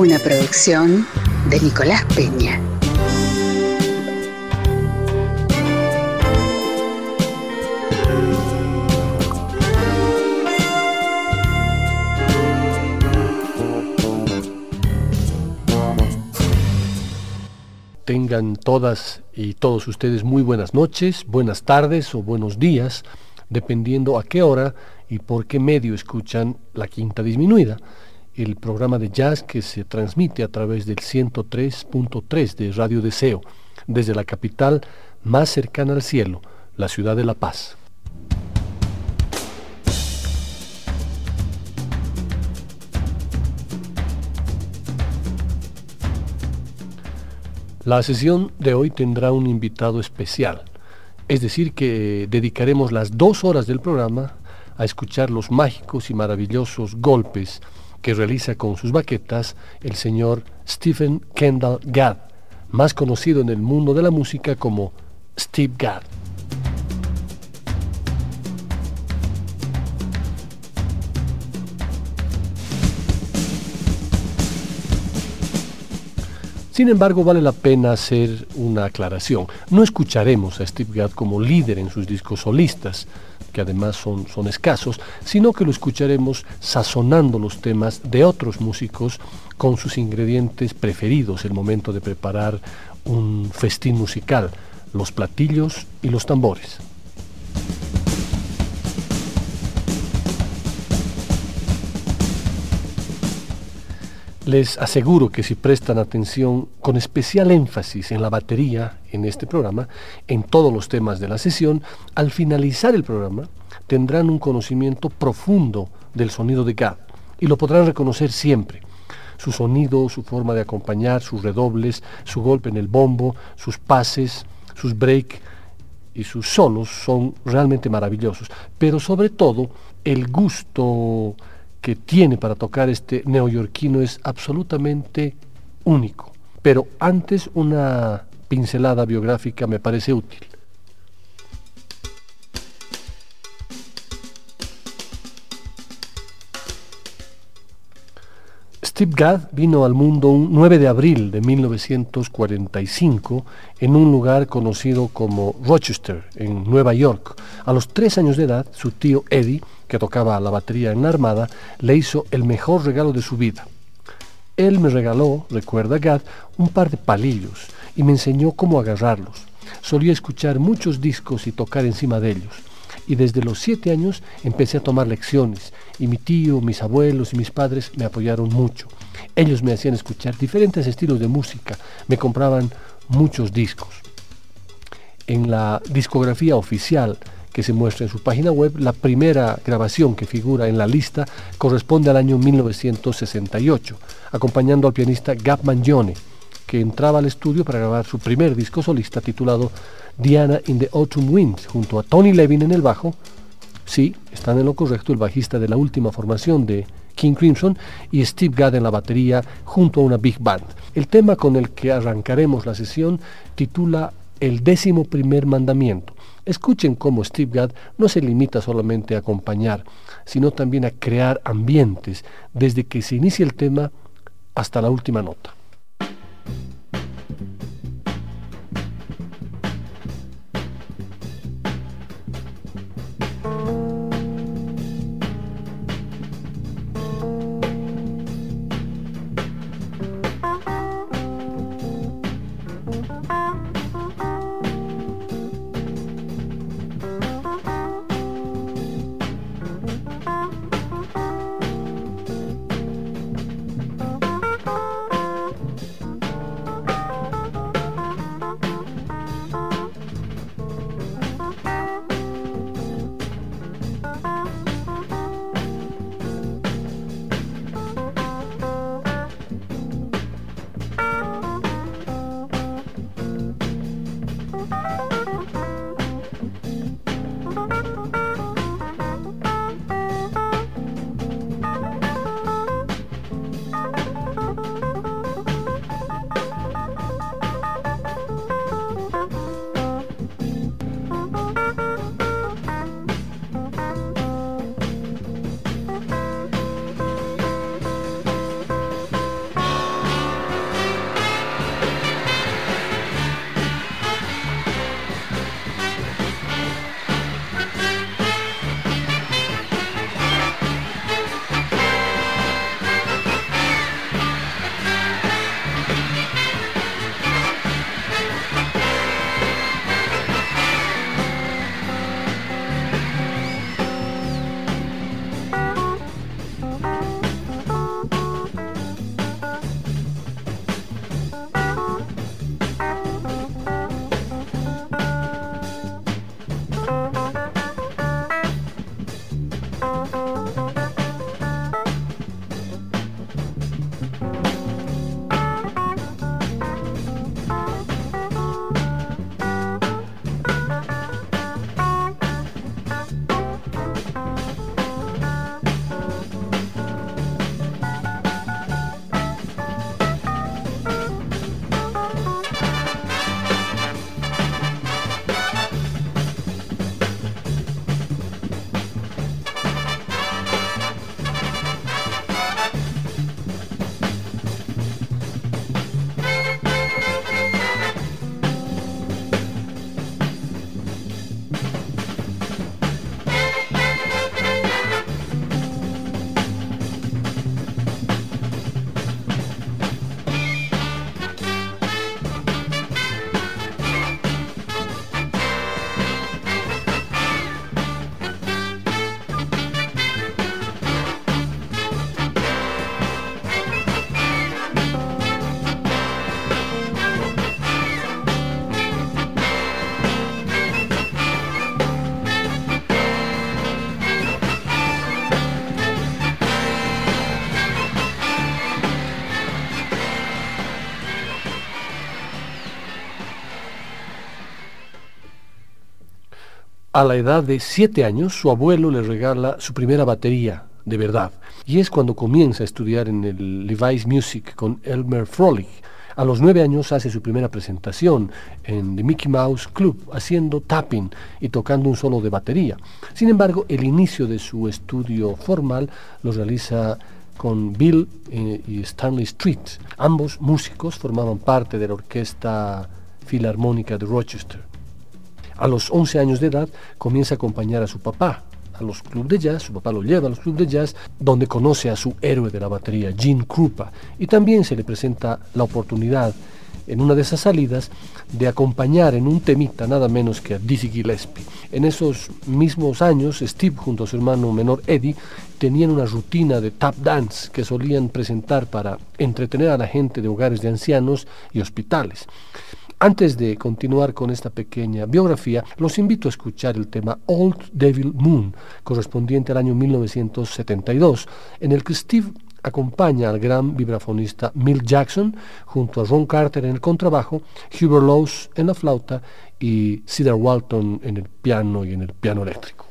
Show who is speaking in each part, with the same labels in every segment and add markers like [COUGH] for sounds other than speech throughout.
Speaker 1: Una producción de Nicolás Peña.
Speaker 2: Tengan todas y todos ustedes muy buenas noches, buenas tardes o buenos días, dependiendo a qué hora y por qué medio escuchan la quinta disminuida el programa de jazz que se transmite a través del 103.3 de Radio Deseo, desde la capital más cercana al cielo, la ciudad de La Paz. La sesión de hoy tendrá un invitado especial, es decir, que dedicaremos las dos horas del programa a escuchar los mágicos y maravillosos golpes que realiza con sus baquetas el señor Stephen Kendall Gadd, más conocido en el mundo de la música como Steve Gadd. Sin embargo, vale la pena hacer una aclaración. No escucharemos a Steve Gadd como líder en sus discos solistas, que además son, son escasos, sino que lo escucharemos sazonando los temas de otros músicos con sus ingredientes preferidos el momento de preparar un festín musical, los platillos y los tambores. Les aseguro que si prestan atención con especial énfasis en la batería en este programa, en todos los temas de la sesión, al finalizar el programa tendrán un conocimiento profundo del sonido de Gad y lo podrán reconocer siempre. Su sonido, su forma de acompañar, sus redobles, su golpe en el bombo, sus pases, sus break y sus solos son realmente maravillosos. Pero sobre todo, el gusto que tiene para tocar este neoyorquino es absolutamente único. Pero antes una pincelada biográfica me parece útil. Steve Gadd vino al mundo un 9 de abril de 1945 en un lugar conocido como Rochester, en Nueva York. A los tres años de edad, su tío Eddie que tocaba la batería en la Armada, le hizo el mejor regalo de su vida. Él me regaló, recuerda Gad, un par de palillos y me enseñó cómo agarrarlos. Solía escuchar muchos discos y tocar encima de ellos. Y desde los siete años empecé a tomar lecciones y mi tío, mis abuelos y mis padres me apoyaron mucho. Ellos me hacían escuchar diferentes estilos de música, me compraban muchos discos. En la discografía oficial que se muestra en su página web, la primera grabación que figura en la lista corresponde al año 1968, acompañando al pianista Gab Mangione, que entraba al estudio para grabar su primer disco solista titulado Diana in the Autumn Wind, junto a Tony Levin en el bajo, sí, están en lo correcto, el bajista de la última formación de King Crimson y Steve Gadd en la batería junto a una big band. El tema con el que arrancaremos la sesión titula El décimo primer mandamiento Escuchen cómo Steve Gadd no se limita solamente a acompañar, sino también a crear ambientes desde que se inicia el tema hasta la última nota. A la edad de siete años, su abuelo le regala su primera batería, de verdad, y es cuando comienza a estudiar en el Levi's Music con Elmer Frolic. A los nueve años hace su primera presentación en The Mickey Mouse Club, haciendo tapping y tocando un solo de batería. Sin embargo, el inicio de su estudio formal lo realiza con Bill eh, y Stanley Street. Ambos músicos formaban parte de la Orquesta Filarmónica de Rochester. A los 11 años de edad comienza a acompañar a su papá a los clubes de jazz, su papá lo lleva a los clubes de jazz, donde conoce a su héroe de la batería, Gene Krupa, y también se le presenta la oportunidad en una de esas salidas de acompañar en un temita nada menos que a Dizzy Gillespie. En esos mismos años, Steve junto a su hermano menor Eddie tenían una rutina de tap dance que solían presentar para entretener a la gente de hogares de ancianos y hospitales. Antes de continuar con esta pequeña biografía, los invito a escuchar el tema Old Devil Moon, correspondiente al año 1972, en el que Steve acompaña al gran vibrafonista Milt Jackson junto a Ron Carter en el contrabajo, Hubert Lowes en la flauta y Cedar Walton en el piano y en el piano eléctrico.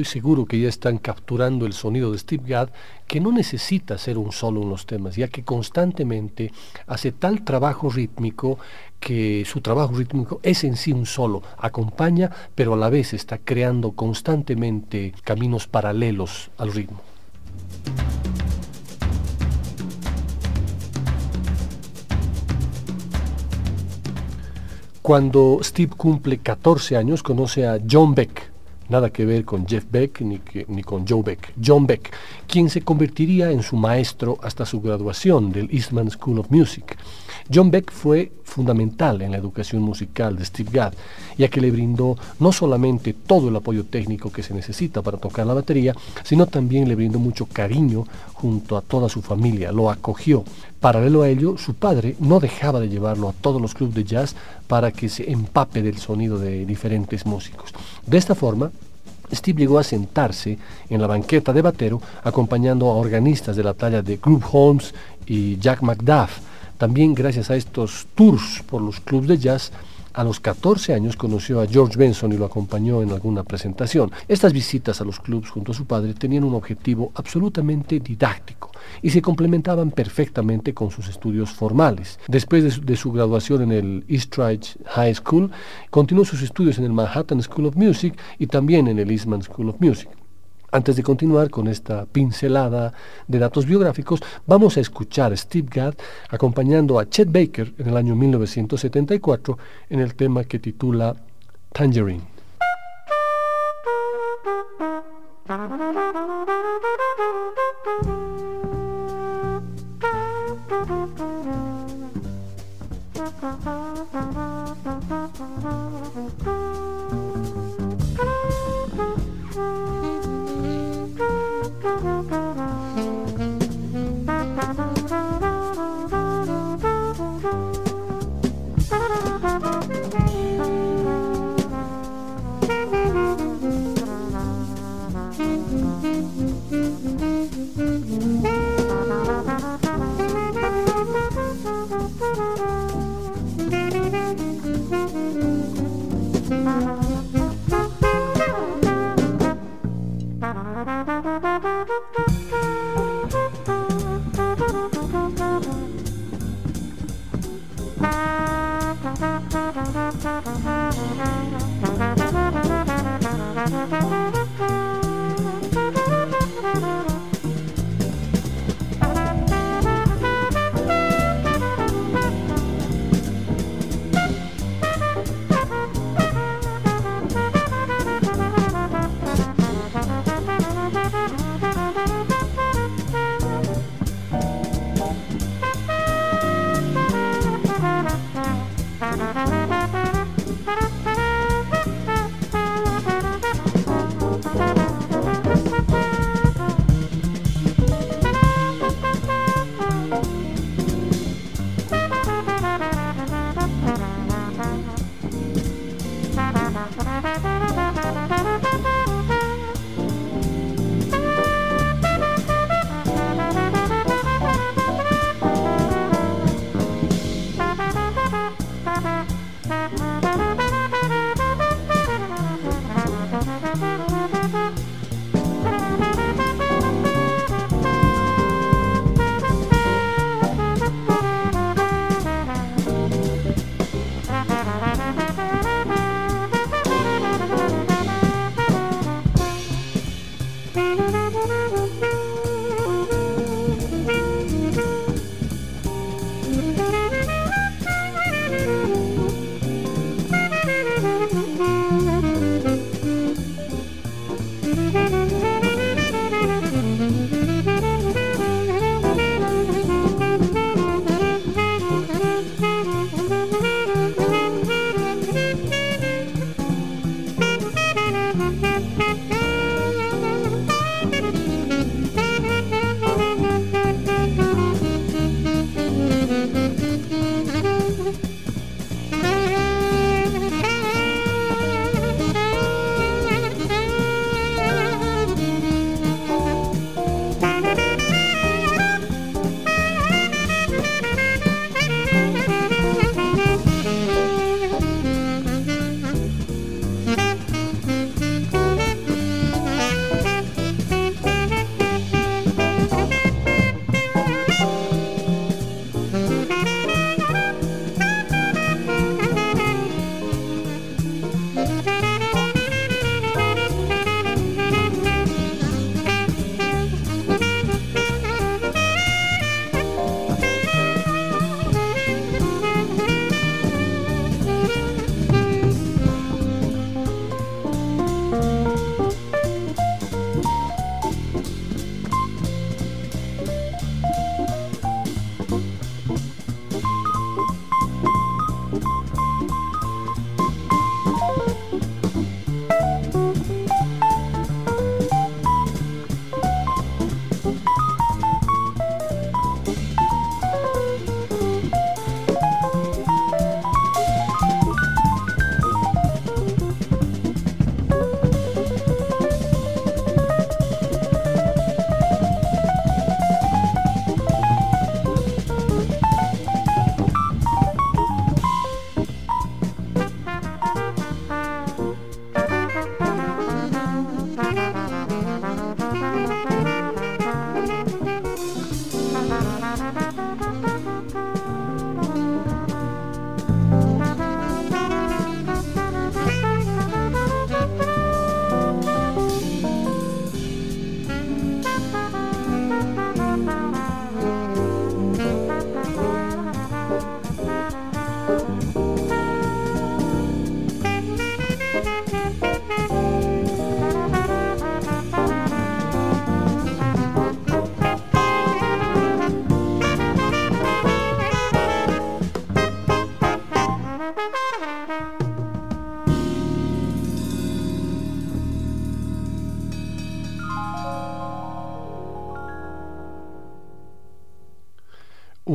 Speaker 2: Estoy seguro que ya están capturando el sonido de Steve Gadd, que no necesita ser un solo en los temas, ya que constantemente hace tal trabajo rítmico que su trabajo rítmico es en sí un solo, acompaña, pero a la vez está creando constantemente caminos paralelos al ritmo. Cuando Steve cumple 14 años, conoce a John Beck, nada que ver con Jeff Beck ni, con Joe Beck, John Beck, quien se convertiría en su maestro hasta su graduación del Eastman School of Music. John Beck fue fundamental en la educación musical de Steve Gadd, ya que le brindó no solamente todo el apoyo técnico que se necesita para tocar la batería, sino también le brindó mucho cariño junto a toda su familia, lo acogió. Paralelo a ello, su padre no dejaba de llevarlo a todos los clubes de jazz para que se empape del sonido de diferentes músicos. De esta forma, Steve llegó a sentarse en la banqueta de batero acompañando a organistas de la talla de Group Holmes y Jack McDuff, también gracias a estos tours por los clubes de jazz, a los 14 años conoció a George Benson y lo acompañó en alguna presentación. Estas visitas a los clubes junto a su padre tenían un objetivo absolutamente didáctico y se complementaban perfectamente con sus estudios formales. Después de su, de su graduación en el East Ridge High School, continuó sus estudios en el Manhattan School of Music y también en el Eastman School of Music. Antes de continuar con esta pincelada de datos biográficos, vamos a escuchar a Steve Gadd acompañando a Chet Baker en el año 1974 en el tema que titula Tangerine. [LAUGHS] Música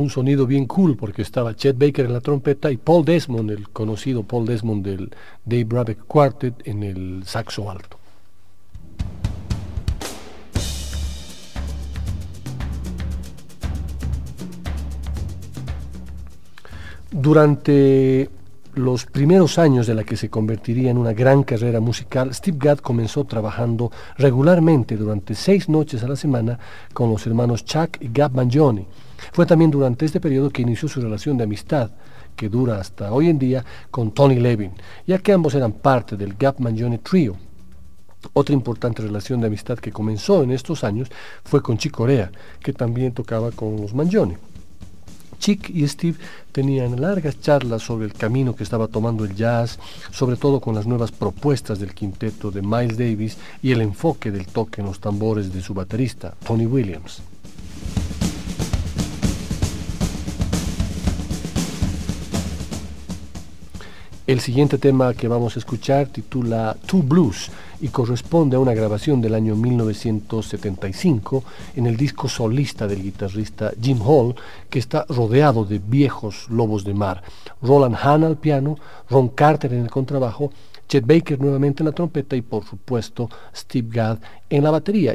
Speaker 2: un sonido bien cool porque estaba Chet Baker en la trompeta y Paul Desmond, el conocido Paul Desmond del Dave Brubeck Quartet en el saxo alto. Durante los primeros años de la que se convertiría en una gran carrera musical, Steve Gadd comenzó trabajando regularmente durante seis noches a la semana con los hermanos Chuck y Gab Mangione. Fue también durante este periodo que inició su relación de amistad, que dura hasta hoy en día, con Tony Levin, ya que ambos eran parte del Gab Mangione Trio. Otra importante relación de amistad que comenzó en estos años fue con Chick Corea, que también tocaba con los Mangione. Chick y Steve tenían largas charlas sobre el camino que estaba tomando el jazz, sobre todo con las nuevas propuestas del quinteto de Miles Davis y el enfoque del toque en los tambores de su baterista, Tony Williams. El siguiente tema que vamos a escuchar titula Two Blues y corresponde a una grabación del año 1975 en el disco solista del guitarrista Jim Hall, que está rodeado de viejos lobos de mar. Roland Hahn al piano, Ron Carter en el contrabajo, Chet Baker nuevamente en la trompeta y por supuesto Steve Gadd en la batería.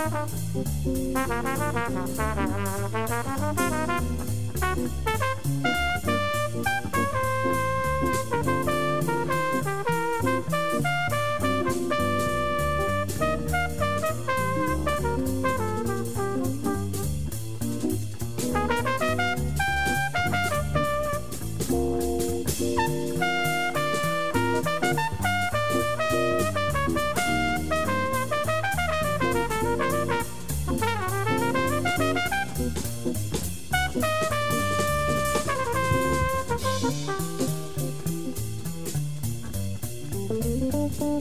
Speaker 2: Thank you.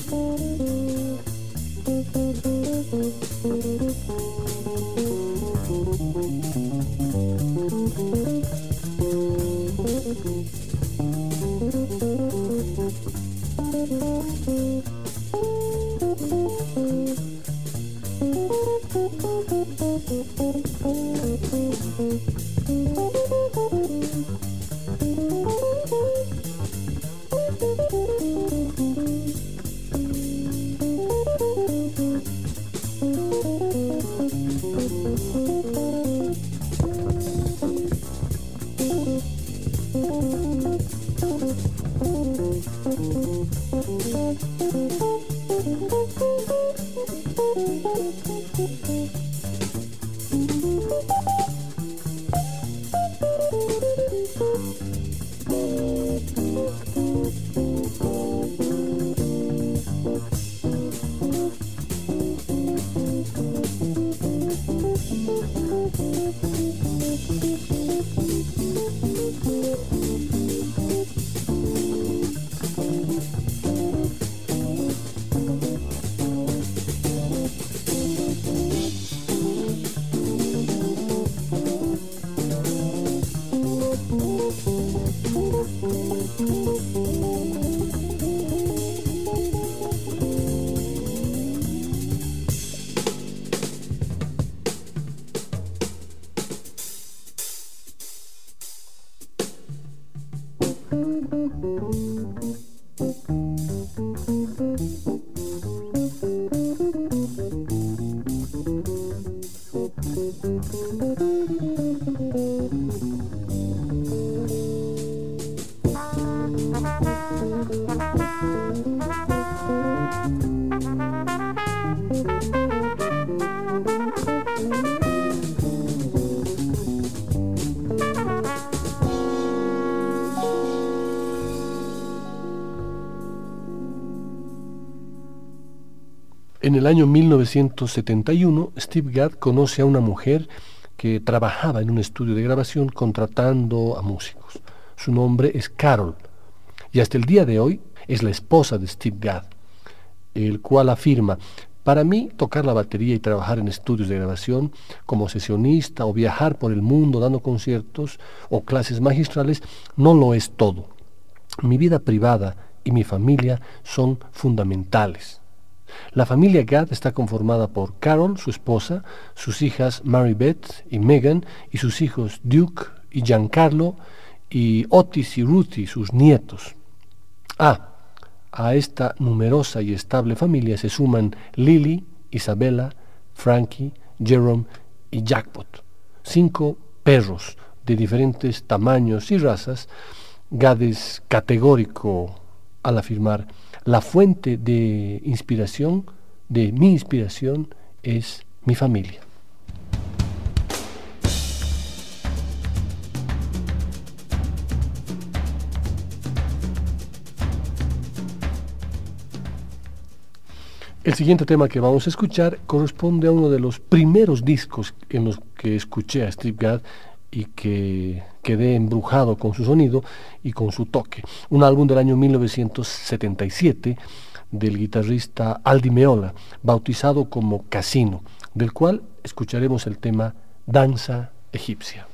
Speaker 2: Música En el año 1971, Steve Gadd conoce a una mujer que trabajaba en un estudio de grabación contratando a músicos. Su nombre es Carol y hasta el día de hoy es la esposa de Steve Gadd, el cual afirma, para mí tocar la batería y trabajar en estudios de grabación como sesionista o viajar por el mundo dando conciertos o clases magistrales no lo es todo. Mi vida privada y mi familia son fundamentales. La familia Gadd está conformada por Carol, su esposa, sus hijas Mary Beth y Megan, y sus hijos Duke y Giancarlo, y Otis y Ruthie, sus nietos. Ah, a esta numerosa y estable familia se suman Lily, Isabella, Frankie, Jerome y Jackpot, cinco perros de diferentes tamaños y razas. Gadd es categórico al afirmar la fuente de inspiración, de mi inspiración, es mi familia. El siguiente tema que vamos a escuchar corresponde a uno de los primeros discos en los que escuché a Steve Gadd y que quedé embrujado con su sonido y con su toque. Un álbum del año 1977 del guitarrista Aldi Meola, bautizado como Casino, del cual escucharemos el tema Danza Egipcia.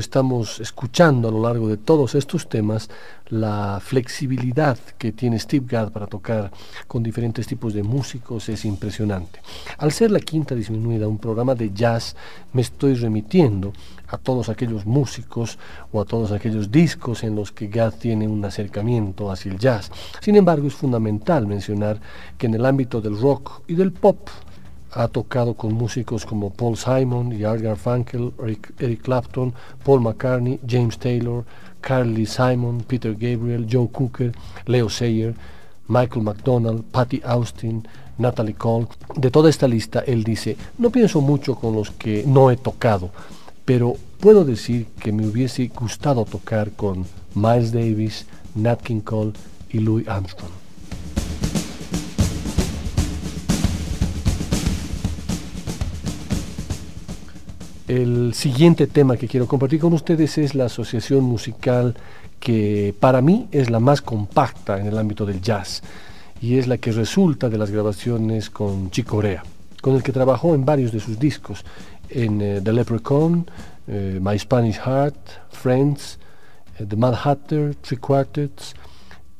Speaker 2: Estamos escuchando a lo largo de todos estos temas, la flexibilidad que tiene Steve Gadd para tocar con diferentes tipos de músicos es impresionante. Al ser la quinta disminuida un programa de jazz, me estoy remitiendo a todos aquellos músicos o a todos aquellos discos en los que Gadd tiene un acercamiento hacia el jazz. Sin embargo, es fundamental mencionar que en el ámbito del rock y del pop, ha tocado con músicos como Paul Simon y Art Garfunkel, Eric, Clapton, Paul McCartney, James Taylor, Carly Simon, Peter Gabriel, Joe Cooker, Leo Sayer, Michael McDonald, Patty Austin, Natalie Cole. De toda esta lista, él dice, no pienso mucho con los que no he tocado, pero puedo decir que me hubiese gustado tocar con Miles Davis, Nat King Cole y Louis Armstrong. El siguiente tema que quiero compartir con ustedes es la asociación musical que para mí es la más compacta en el ámbito del jazz y es la que resulta de las grabaciones con Chico Corea, con el que trabajó en varios de sus discos, en eh, The Leprechaun, eh, My Spanish Heart, Friends, eh, The Mad Hatter, Three Quartets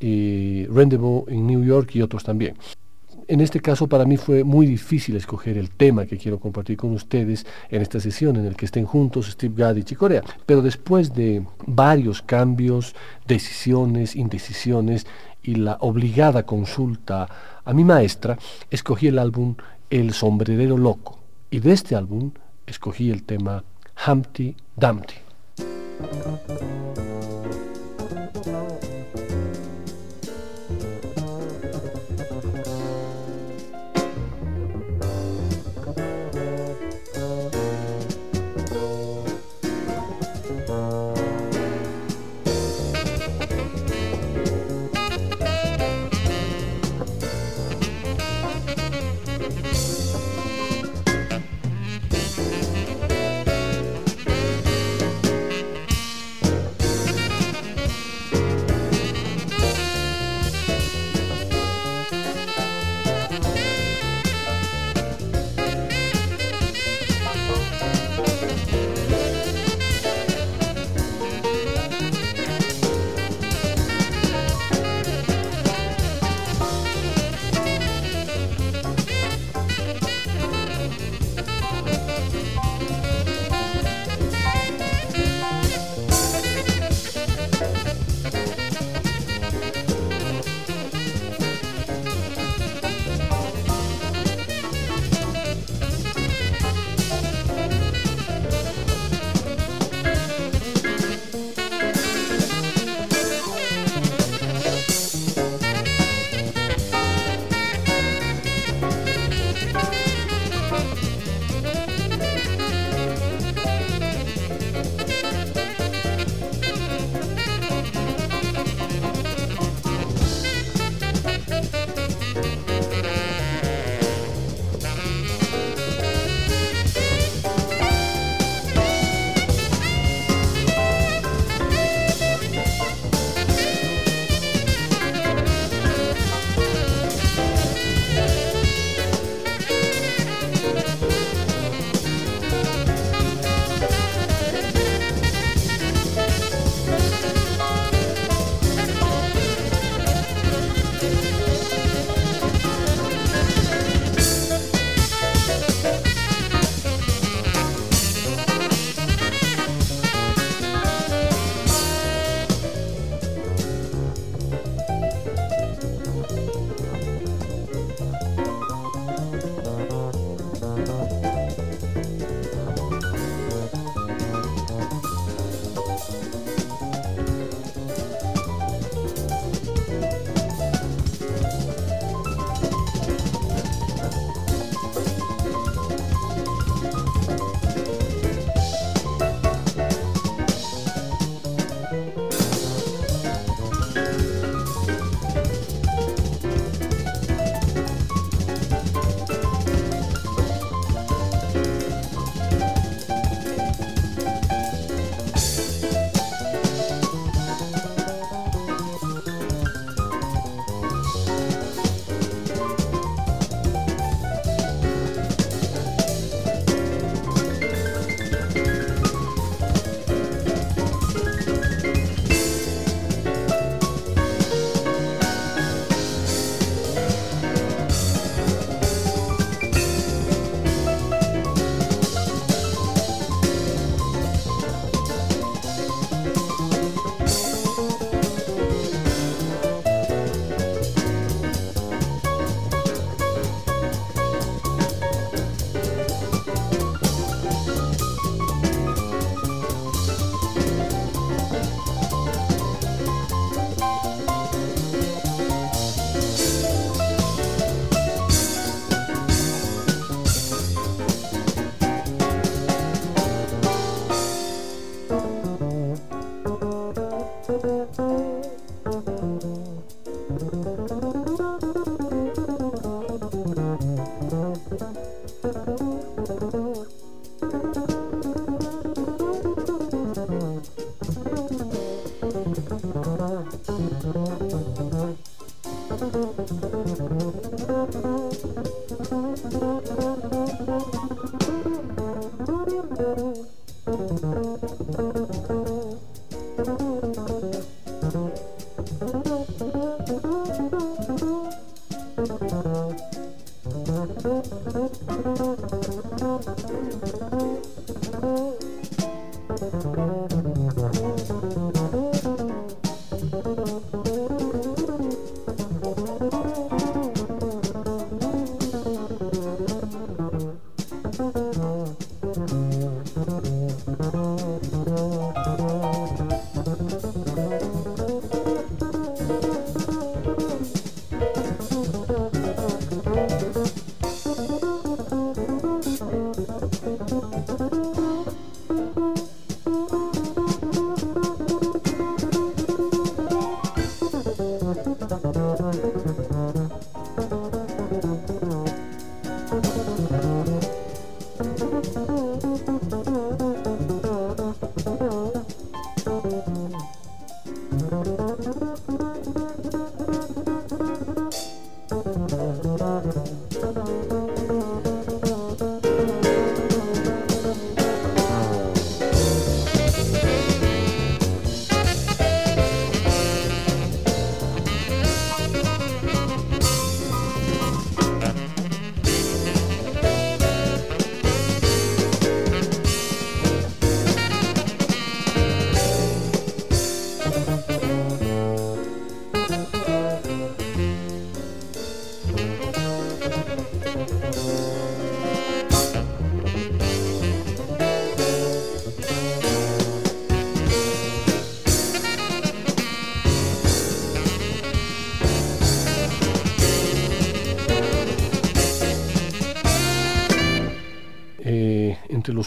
Speaker 2: y Rendezvous in New York y otros también en este caso para mí fue muy difícil escoger el tema que quiero compartir con ustedes en esta sesión en el que estén juntos Steve Gadd y Chicorea. Pero después de varios cambios, decisiones, indecisiones y la obligada consulta a mi maestra, escogí el álbum El sombrerero loco y de este álbum escogí el tema Humpty Dumpty.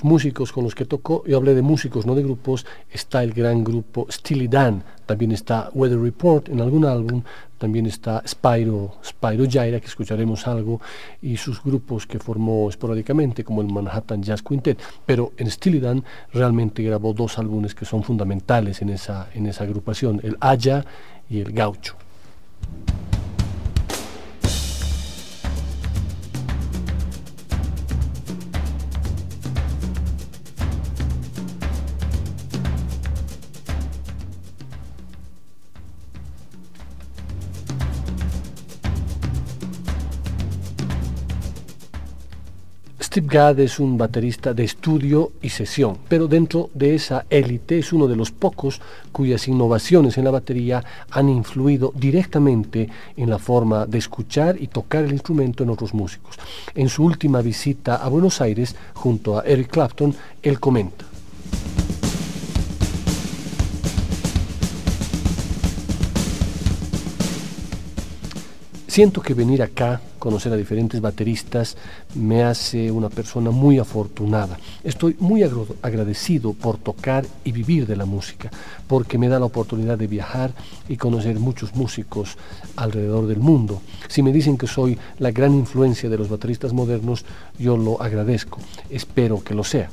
Speaker 2: Músicos con los que tocó, yo hablé de músicos, no de grupos, está el gran grupo Steely Dan, también está Weather Report en algún álbum, también está Spyro, Spyro que escucharemos algo, y sus grupos que formó esporádicamente, como el Manhattan Jazz Quintet. Pero en Steely Dan realmente grabó dos álbumes que son fundamentales en esa, en esa agrupación, el Aya y el Gaucho. Steve Gadd es un baterista de estudio y sesión, pero dentro de esa élite es uno de los pocos cuyas innovaciones en la batería han influido directamente en la forma de escuchar y tocar el instrumento en otros músicos. En su última visita a Buenos Aires, junto a Eric Clapton, él comenta. Siento que venir acá, conocer a diferentes bateristas, me hace una persona muy afortunada. Estoy muy agradecido por tocar y vivir de la música, porque me da la oportunidad de viajar y conocer muchos músicos alrededor del mundo. Si me dicen que soy la gran influencia de los bateristas modernos, yo lo agradezco. Espero que lo sea.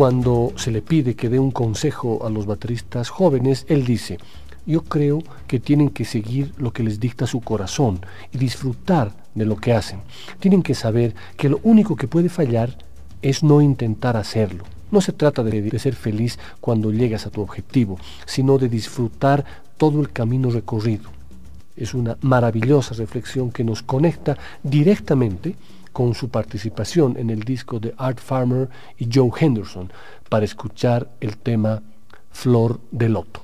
Speaker 2: Cuando se le pide que dé un consejo a los bateristas jóvenes, él dice, yo creo que tienen que seguir lo que les dicta su corazón y disfrutar de lo que hacen. Tienen que saber que lo único que puede fallar es no intentar hacerlo. No se trata de, de, ser feliz cuando llegas a tu objetivo, sino de disfrutar todo el camino recorrido. Es una maravillosa reflexión que nos conecta directamente con su participación en el disco de Art Farmer y Joe Henderson para escuchar el tema Flor de Loto.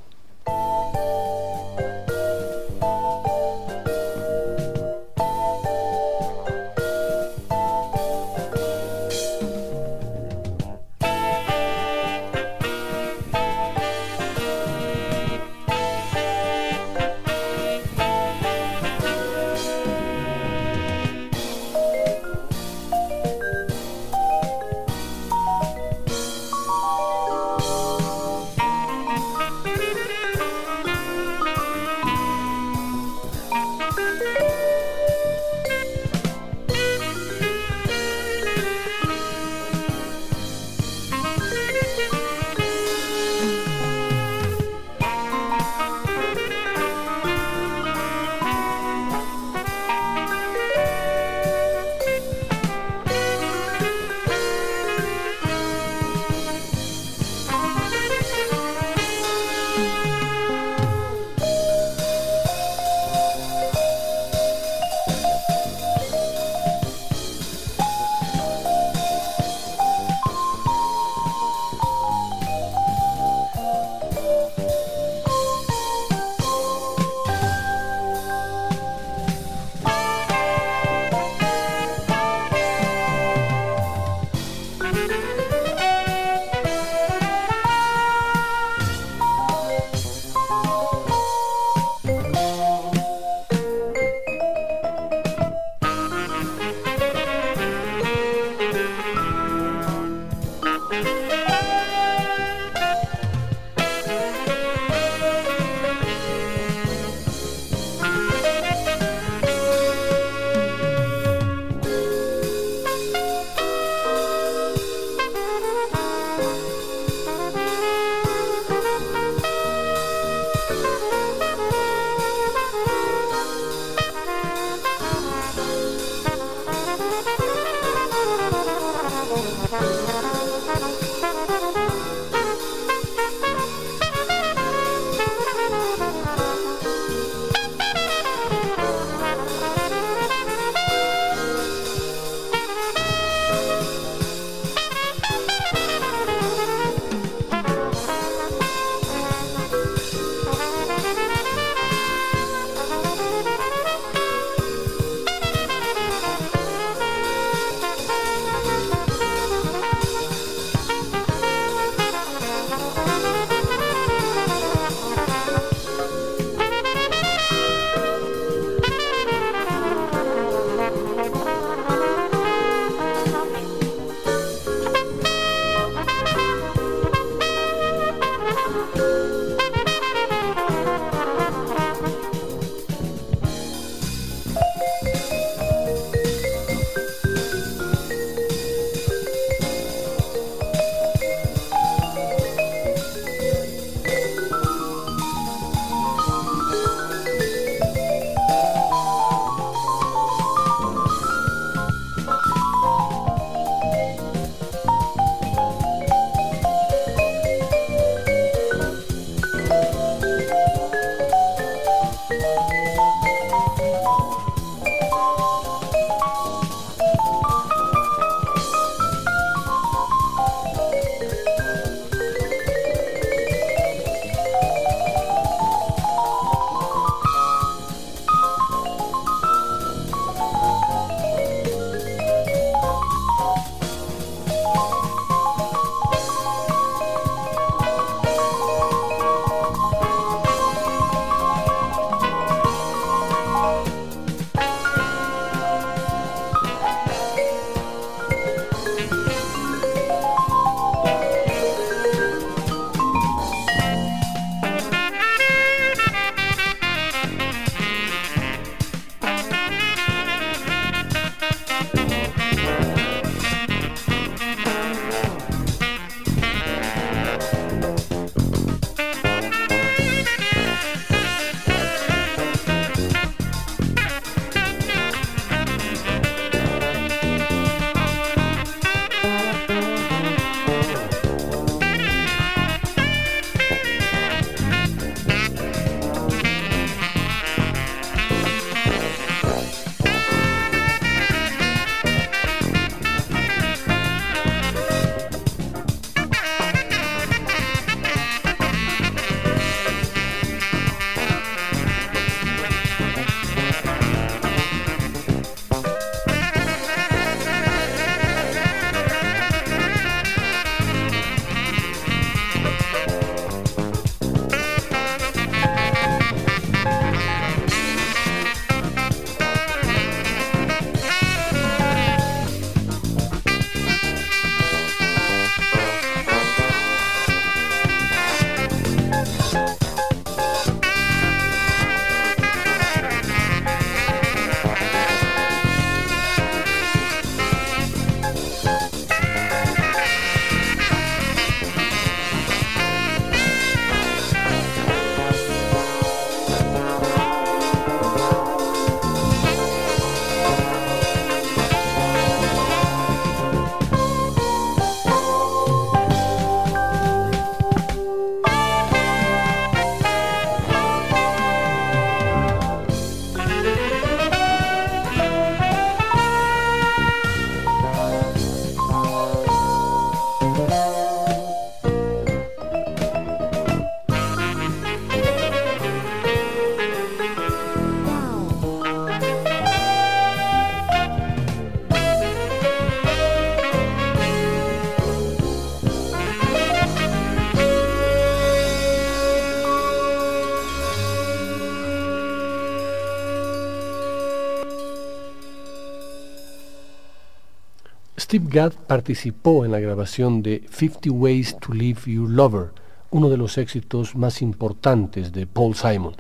Speaker 2: Steve Gadd participó en la grabación de 50 Ways to Leave Your Lover, uno de los éxitos más importantes de Paul Simon.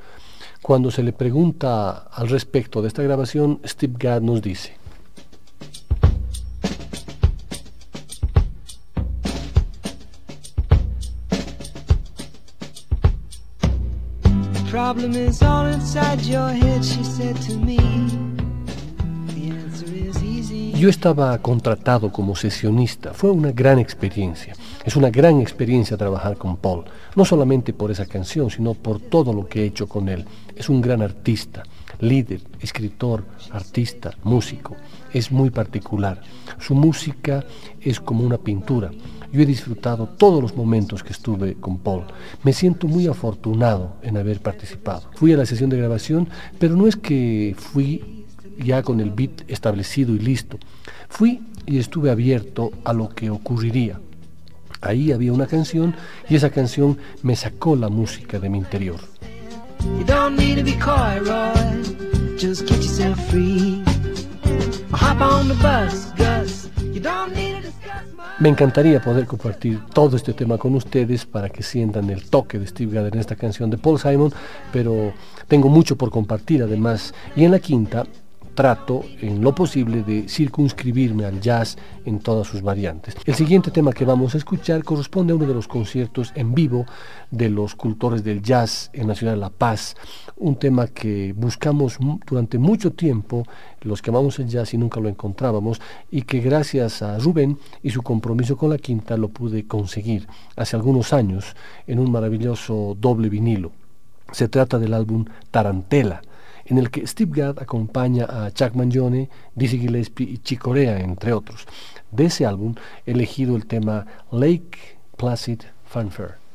Speaker 2: Cuando se le pregunta al respecto de esta grabación, Steve Gadd nos dice, all inside your head, she said to me. Yo estaba contratado como sesionista. Fue una gran experiencia. Es una gran experiencia trabajar con Paul. No solamente por esa canción, sino por todo lo que he hecho con él. Es un gran artista, líder, escritor, artista, músico. Es muy particular. Su música es como una pintura. Yo he disfrutado todos los momentos que estuve con Paul. Me siento muy afortunado en haber participado. Fui a la sesión de grabación, pero no es que fui ya con el beat establecido y listo. Fui y estuve abierto a lo que ocurriría. Ahí había una canción y esa canción me sacó la música de mi interior. Me encantaría poder compartir todo este tema con ustedes para que sientan el toque de Steve Gadd en esta canción de Paul Simon, pero tengo mucho por compartir además. Y en la quinta trato en lo posible de circunscribirme al jazz en todas sus variantes. El siguiente tema que vamos a escuchar corresponde a uno de los conciertos en vivo de los cultores del jazz en la ciudad de La Paz, un tema que buscamos durante mucho tiempo los que amamos el jazz y nunca lo encontrábamos y que gracias a Rubén y su compromiso con la quinta lo pude conseguir hace algunos años en un maravilloso doble vinilo. Se trata del álbum Tarantela en el que Steve Gadd acompaña a Chuck Mangione, Dizzy Gillespie y Chick Corea, entre otros. De ese álbum elegido el tema Lake Placid Fanfare.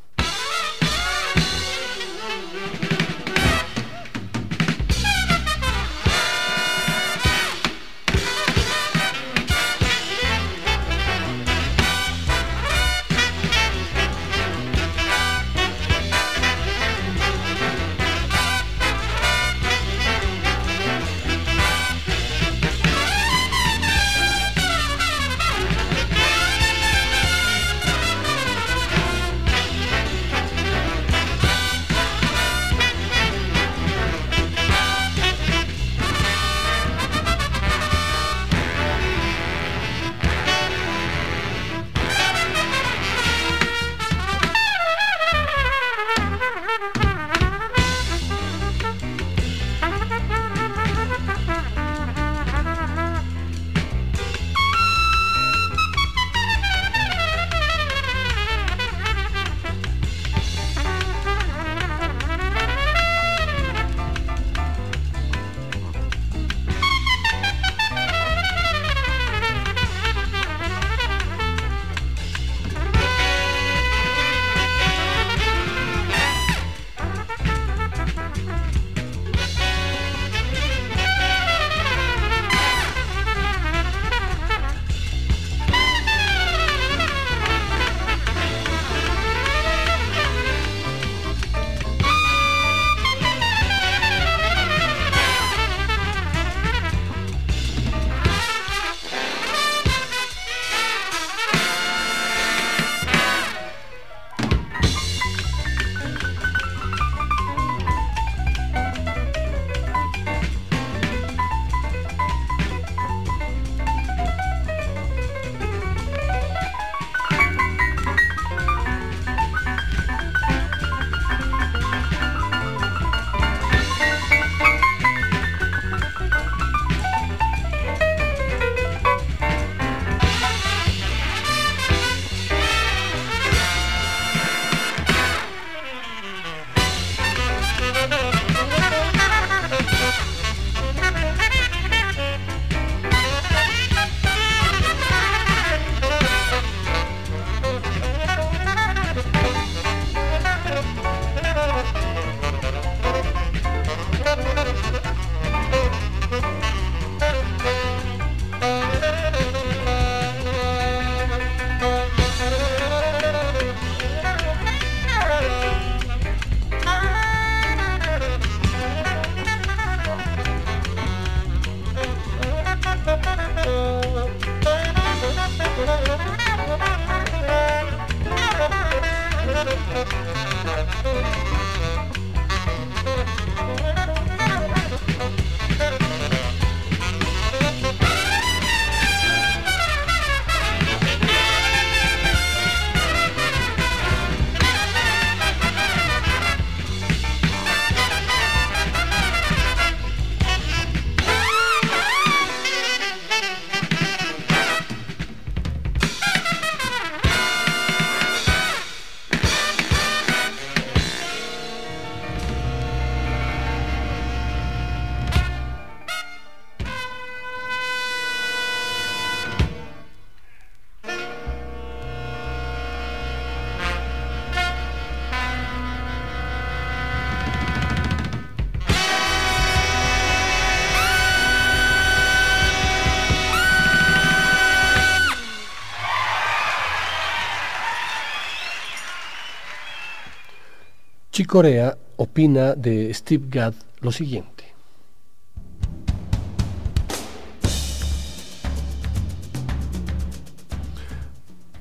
Speaker 2: Chicorea opina de Steve Gadd lo siguiente.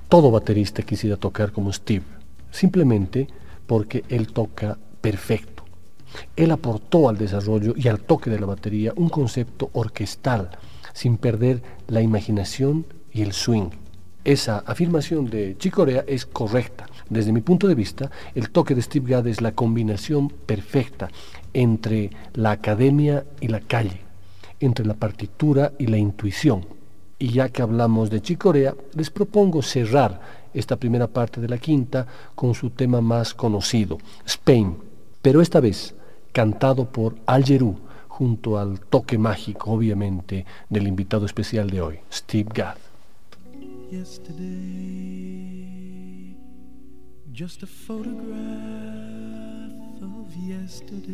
Speaker 2: Todo baterista quisiera tocar como Steve, simplemente porque él toca perfecto. Él aportó al desarrollo y al toque de la batería un concepto orquestal, sin perder la imaginación y el swing. Esa afirmación de Chicorea es correcta. Desde mi punto de vista, el toque de Steve Gadd es la combinación perfecta entre la academia y la calle, entre la partitura y la intuición. Y ya que hablamos de Chicorea, les propongo cerrar esta primera parte de la quinta con su tema más conocido, Spain, pero esta vez cantado por Al junto al toque mágico, obviamente, del invitado especial de hoy, Steve Gadd.
Speaker 3: Just a photograph of yesterday,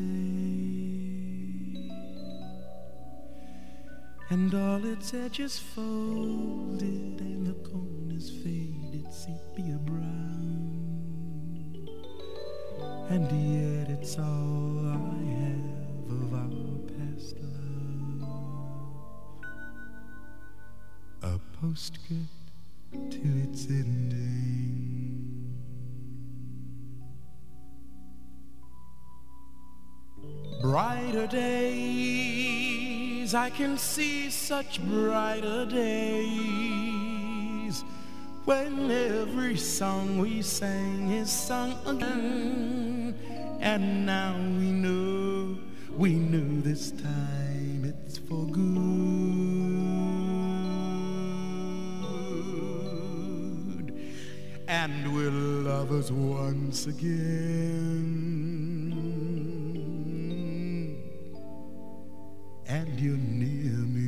Speaker 3: and all its edges folded and the corners faded sepia brown, and yet it's all I have of our past love. A postscript to its ending. Brighter days, I can see such brighter days when every song we sang is sung again. And now we know, we know this time it's for good. and we're lovers once again. You're near me.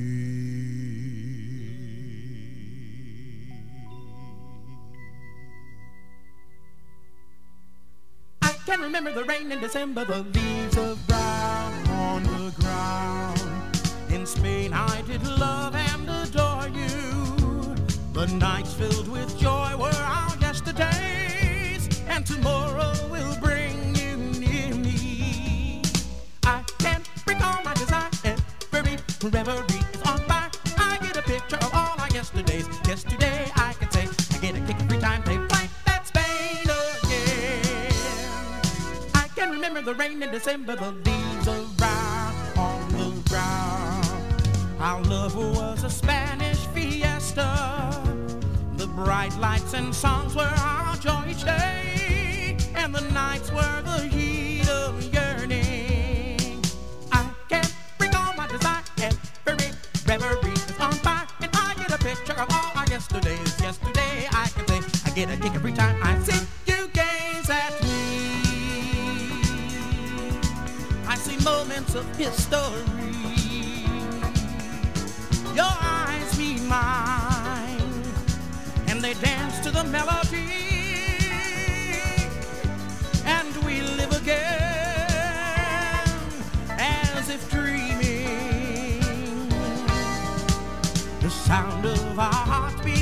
Speaker 3: I can remember the rain in December, the leaves of brown on the ground. In Spain, I did love and adore you. The nights filled with joy were our yesterdays, and tomorrow will bring on fire. I get a picture of all our yesterdays. Yesterday I can say I get a kick every time they that Spain again. I can remember the rain in December, the leaves around on the ground. Our love was a Spanish fiesta The bright lights and songs were our joy each day, and the nights were the heat get a kick every time I see you gaze at me. I see moments of history. Your eyes meet mine and they dance to the melody, and we live again as if dreaming. The sound of our heartbeat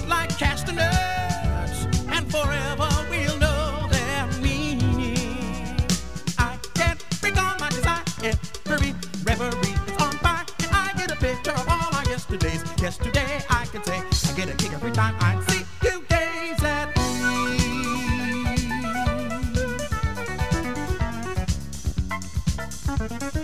Speaker 3: Bye.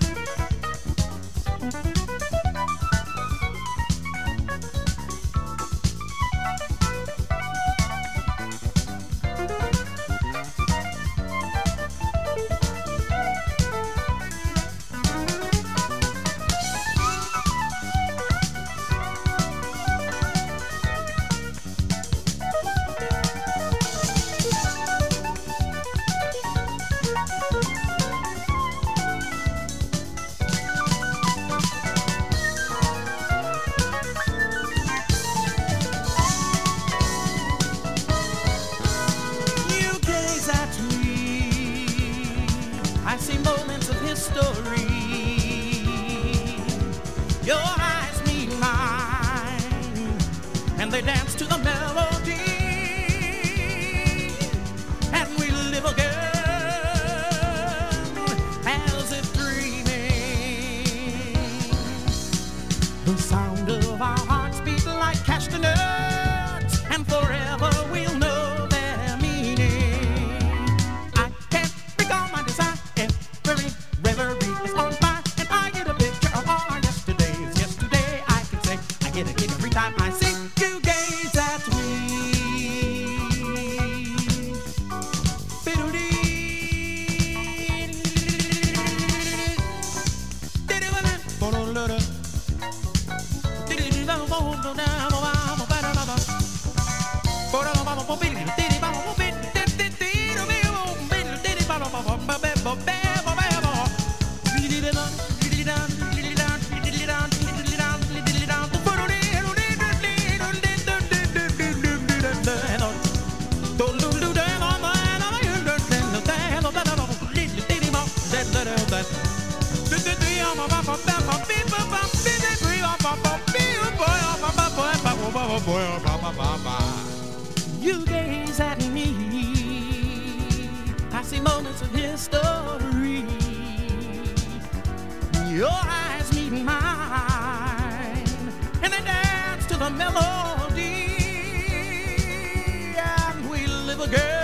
Speaker 3: You gaze at me, I see moments of history. Your eyes meet mine, and they dance to the melody, and we live again.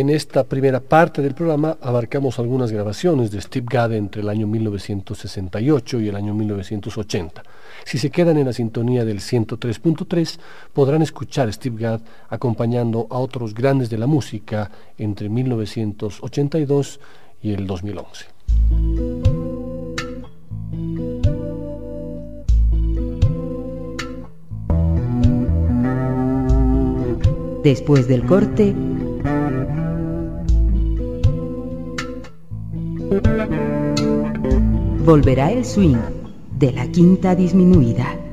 Speaker 2: En esta primera parte del programa abarcamos algunas grabaciones de Steve Gadd entre el año 1968 y el año 1980. Si se quedan en la sintonía del 103.3, podrán escuchar a Steve Gadd acompañando a otros grandes de la música entre 1982 y el 2011.
Speaker 4: Después del corte, Volverá el swing de la quinta disminuida.